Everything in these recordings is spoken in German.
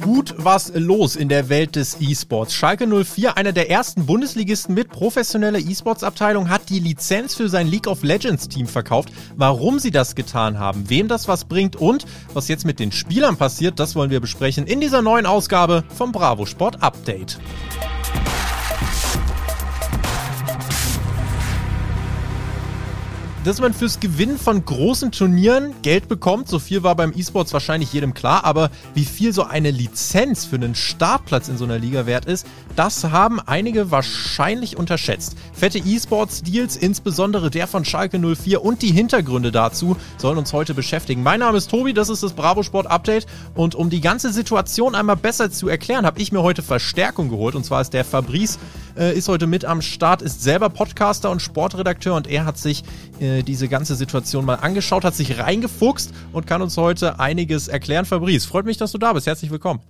Gut was los in der Welt des E-Sports. Schalke 04, einer der ersten Bundesligisten mit professioneller E-Sports-Abteilung, hat die Lizenz für sein League of Legends-Team verkauft. Warum sie das getan haben, wem das was bringt und was jetzt mit den Spielern passiert, das wollen wir besprechen in dieser neuen Ausgabe vom Bravo Sport Update. Dass man fürs Gewinnen von großen Turnieren Geld bekommt. So viel war beim E-Sports wahrscheinlich jedem klar, aber wie viel so eine Lizenz für einen Startplatz in so einer Liga wert ist, das haben einige wahrscheinlich unterschätzt. Fette E-Sports-Deals, insbesondere der von Schalke 04 und die Hintergründe dazu, sollen uns heute beschäftigen. Mein Name ist Tobi, das ist das Bravo Sport Update und um die ganze Situation einmal besser zu erklären, habe ich mir heute Verstärkung geholt und zwar ist der Fabrice äh, ist heute mit am Start, ist selber Podcaster und Sportredakteur und er hat sich äh, diese ganze Situation mal angeschaut, hat sich reingefuchst und kann uns heute einiges erklären. Fabrice, freut mich, dass du da bist. Herzlich willkommen.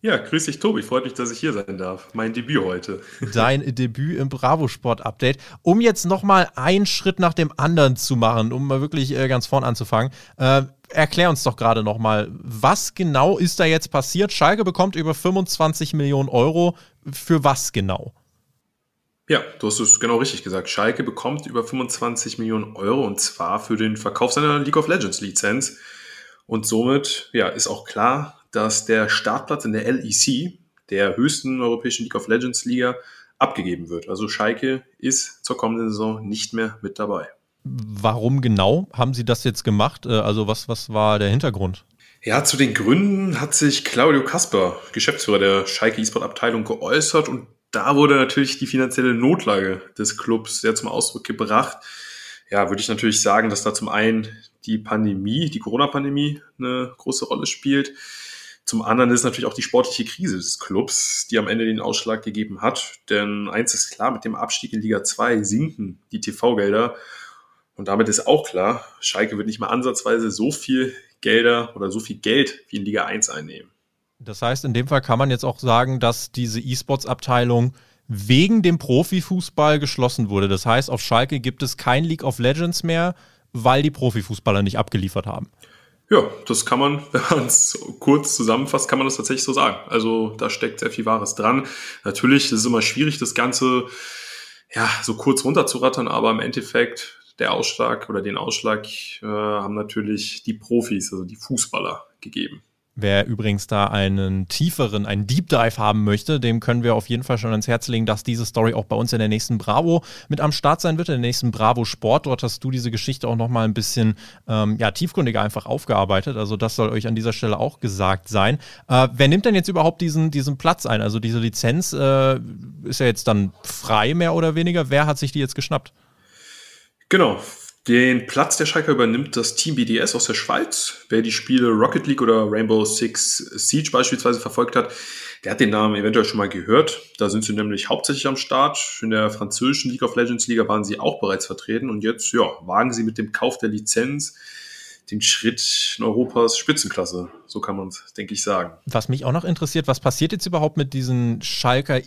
Ja, grüß dich, Tobi. Freut mich, dass ich hier sein darf. Mein Debüt heute. Dein Debüt im Bravo Sport Update. Um jetzt nochmal einen Schritt nach dem anderen zu machen, um mal wirklich äh, ganz vorn anzufangen. Äh, erklär uns doch gerade nochmal, was genau ist da jetzt passiert? Schalke bekommt über 25 Millionen Euro. Für was genau? Ja, du hast es genau richtig gesagt. Schalke bekommt über 25 Millionen Euro und zwar für den Verkauf seiner League of Legends Lizenz. Und somit ja, ist auch klar, dass der Startplatz in der LEC, der höchsten europäischen League of Legends Liga, abgegeben wird. Also Schalke ist zur kommenden Saison nicht mehr mit dabei. Warum genau haben Sie das jetzt gemacht? Äh, also was, was war der Hintergrund? Ja, zu den Gründen hat sich Claudio Kasper, Geschäftsführer der Schalke E-Sport Abteilung, geäußert und da wurde natürlich die finanzielle Notlage des Clubs sehr zum Ausdruck gebracht. Ja, würde ich natürlich sagen, dass da zum einen die Pandemie, die Corona-Pandemie eine große Rolle spielt. Zum anderen ist natürlich auch die sportliche Krise des Clubs, die am Ende den Ausschlag gegeben hat. Denn eins ist klar, mit dem Abstieg in Liga 2 sinken die TV-Gelder. Und damit ist auch klar, Schalke wird nicht mal ansatzweise so viel Gelder oder so viel Geld wie in Liga 1 einnehmen. Das heißt, in dem Fall kann man jetzt auch sagen, dass diese E-Sports-Abteilung wegen dem Profifußball geschlossen wurde. Das heißt, auf Schalke gibt es kein League of Legends mehr, weil die Profifußballer nicht abgeliefert haben. Ja, das kann man, wenn man es kurz zusammenfasst, kann man das tatsächlich so sagen. Also da steckt sehr viel Wahres dran. Natürlich ist es immer schwierig, das Ganze ja so kurz runterzurattern, aber im Endeffekt der Ausschlag oder den Ausschlag äh, haben natürlich die Profis, also die Fußballer gegeben. Wer übrigens da einen tieferen, einen Deep Dive haben möchte, dem können wir auf jeden Fall schon ans Herz legen, dass diese Story auch bei uns in der nächsten Bravo mit am Start sein wird, in der nächsten Bravo Sport. Dort hast du diese Geschichte auch nochmal ein bisschen ähm, ja, tiefgründiger einfach aufgearbeitet. Also das soll euch an dieser Stelle auch gesagt sein. Äh, wer nimmt denn jetzt überhaupt diesen, diesen Platz ein? Also diese Lizenz äh, ist ja jetzt dann frei mehr oder weniger. Wer hat sich die jetzt geschnappt? Genau, den Platz der Schalker übernimmt das Team BDS aus der Schweiz. Wer die Spiele Rocket League oder Rainbow Six Siege beispielsweise verfolgt hat, der hat den Namen eventuell schon mal gehört. Da sind sie nämlich hauptsächlich am Start. In der französischen League of Legends Liga waren sie auch bereits vertreten und jetzt ja, wagen sie mit dem Kauf der Lizenz den Schritt in Europas Spitzenklasse. So kann man es, denke ich, sagen. Was mich auch noch interessiert, was passiert jetzt überhaupt mit diesen Schalker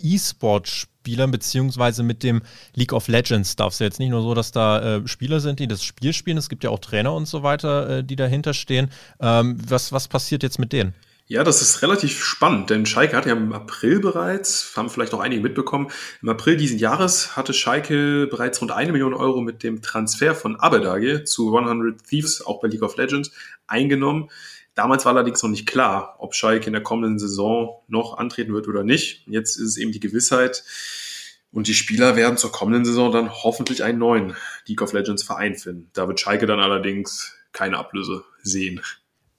E-Sport-Spielern, beziehungsweise mit dem League of Legends Stuff? Es ja jetzt nicht nur so, dass da äh, Spieler sind, die das Spiel spielen, es gibt ja auch Trainer und so weiter, äh, die dahinter stehen. Ähm, was, was passiert jetzt mit denen? Ja, das ist relativ spannend, denn Schalke hat ja im April bereits, haben vielleicht auch einige mitbekommen, im April diesen Jahres hatte Schalke bereits rund eine Million Euro mit dem Transfer von Abedage zu 100 Thieves, auch bei League of Legends, eingenommen. Damals war allerdings noch nicht klar, ob Schalke in der kommenden Saison noch antreten wird oder nicht. Jetzt ist es eben die Gewissheit, und die Spieler werden zur kommenden Saison dann hoffentlich einen neuen League of Legends Verein finden. Da wird Schalke dann allerdings keine Ablöse sehen.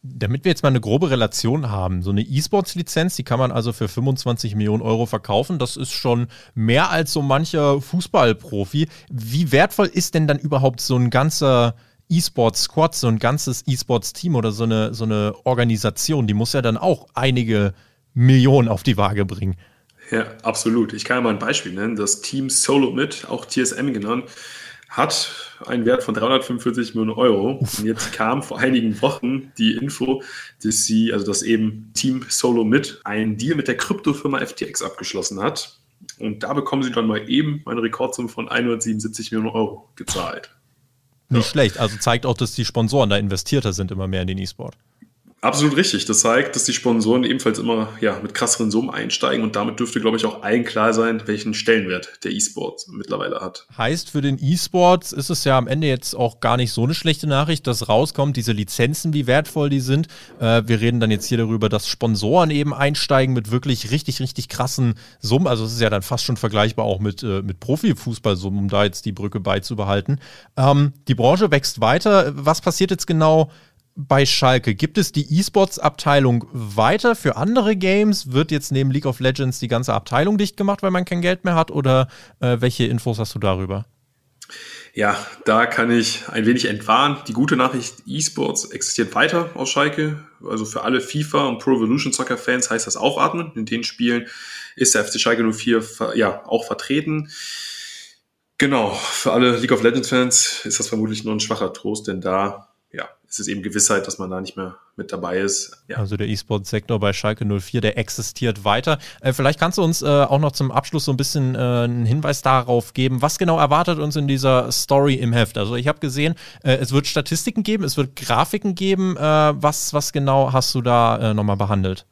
Damit wir jetzt mal eine grobe Relation haben, so eine E-Sports-Lizenz, die kann man also für 25 Millionen Euro verkaufen. Das ist schon mehr als so mancher Fußballprofi. Wie wertvoll ist denn dann überhaupt so ein ganzer E-Sports-Squad, so ein ganzes E-Sports-Team oder so eine, so eine Organisation? Die muss ja dann auch einige Millionen auf die Waage bringen. Ja, absolut. Ich kann ja mal ein Beispiel nennen. Das Team Solo mit, auch TSM genannt, hat einen Wert von 345 Millionen Euro. Und jetzt kam vor einigen Wochen die Info, dass sie, also dass eben Team Solo mit einen Deal mit der Kryptofirma FTX abgeschlossen hat. Und da bekommen sie dann mal eben eine Rekordsumme von 177 Millionen Euro gezahlt. Nicht ja. schlecht. Also zeigt auch, dass die Sponsoren da investierter sind immer mehr in den E-Sport. Absolut richtig. Das zeigt, dass die Sponsoren ebenfalls immer ja, mit krasseren Summen einsteigen und damit dürfte, glaube ich, auch allen klar sein, welchen Stellenwert der E-Sport mittlerweile hat. Heißt, für den E-Sport ist es ja am Ende jetzt auch gar nicht so eine schlechte Nachricht, dass rauskommt, diese Lizenzen, wie wertvoll die sind. Äh, wir reden dann jetzt hier darüber, dass Sponsoren eben einsteigen mit wirklich richtig, richtig krassen Summen. Also es ist ja dann fast schon vergleichbar auch mit, äh, mit Profifußballsummen, um da jetzt die Brücke beizubehalten. Ähm, die Branche wächst weiter. Was passiert jetzt genau? Bei Schalke? Gibt es die E-Sports-Abteilung weiter für andere Games? Wird jetzt neben League of Legends die ganze Abteilung dicht gemacht, weil man kein Geld mehr hat? Oder äh, welche Infos hast du darüber? Ja, da kann ich ein wenig entwarnen. Die gute Nachricht, E-Sports existiert weiter aus Schalke. Also für alle FIFA und Pro Evolution Soccer Fans heißt das aufatmen. In den Spielen ist der FC Schalke 04 ja auch vertreten. Genau, für alle League of Legends Fans ist das vermutlich nur ein schwacher Trost, denn da ja, es ist eben Gewissheit, dass man da nicht mehr mit dabei ist. Ja. Also der E-Sport-Sektor bei Schalke 04, der existiert weiter. Äh, vielleicht kannst du uns äh, auch noch zum Abschluss so ein bisschen äh, einen Hinweis darauf geben, was genau erwartet uns in dieser Story im Heft. Also ich habe gesehen, äh, es wird Statistiken geben, es wird Grafiken geben. Äh, was, was genau hast du da äh, nochmal behandelt?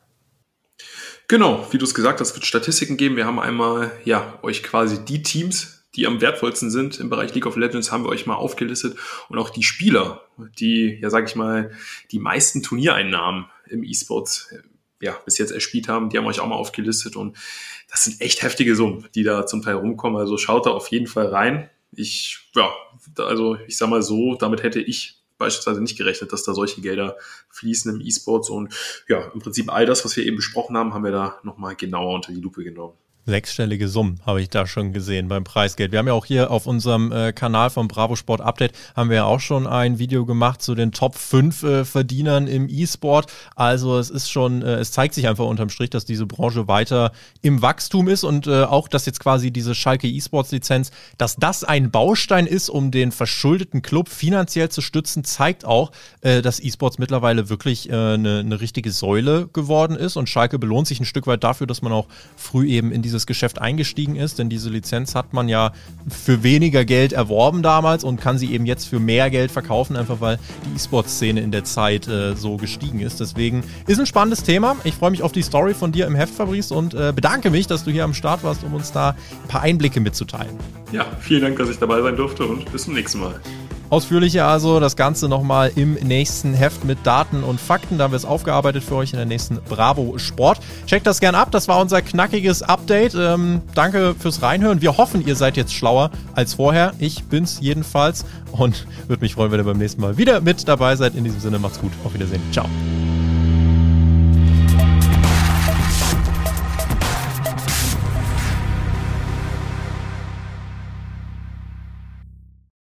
Genau, wie du es gesagt hast, wird Statistiken geben. Wir haben einmal ja euch quasi die Teams die am wertvollsten sind im Bereich League of Legends, haben wir euch mal aufgelistet. Und auch die Spieler, die, ja, sag ich mal, die meisten Turniereinnahmen im E-Sports ja, bis jetzt erspielt haben, die haben euch auch mal aufgelistet. Und das sind echt heftige Summen, die da zum Teil rumkommen. Also schaut da auf jeden Fall rein. Ich, ja, also ich sag mal so, damit hätte ich beispielsweise nicht gerechnet, dass da solche Gelder fließen im E-Sports. Und ja, im Prinzip all das, was wir eben besprochen haben, haben wir da nochmal genauer unter die Lupe genommen. Sechsstellige Summen habe ich da schon gesehen beim Preisgeld. Wir haben ja auch hier auf unserem äh, Kanal vom Bravo Sport Update haben wir ja auch schon ein Video gemacht zu den Top 5 äh, Verdienern im E-Sport. Also es ist schon, äh, es zeigt sich einfach unterm Strich, dass diese Branche weiter im Wachstum ist und äh, auch, dass jetzt quasi diese Schalke E-Sports Lizenz, dass das ein Baustein ist, um den verschuldeten Club finanziell zu stützen, zeigt auch, äh, dass E-Sports mittlerweile wirklich eine äh, ne richtige Säule geworden ist und Schalke belohnt sich ein Stück weit dafür, dass man auch früh eben in die dieses Geschäft eingestiegen ist, denn diese Lizenz hat man ja für weniger Geld erworben damals und kann sie eben jetzt für mehr Geld verkaufen, einfach weil die E-Sport-Szene in der Zeit äh, so gestiegen ist. Deswegen ist ein spannendes Thema. Ich freue mich auf die Story von dir im Heft, Fabrice, und äh, bedanke mich, dass du hier am Start warst, um uns da ein paar Einblicke mitzuteilen. Ja, vielen Dank, dass ich dabei sein durfte und bis zum nächsten Mal. Ausführlicher also das Ganze nochmal im nächsten Heft mit Daten und Fakten. Da haben wir es aufgearbeitet für euch in der nächsten Bravo Sport. Checkt das gern ab. Das war unser knackiges Update. Ähm, danke fürs Reinhören. Wir hoffen, ihr seid jetzt schlauer als vorher. Ich bin's jedenfalls und würde mich freuen, wenn ihr beim nächsten Mal wieder mit dabei seid. In diesem Sinne macht's gut. Auf Wiedersehen. Ciao.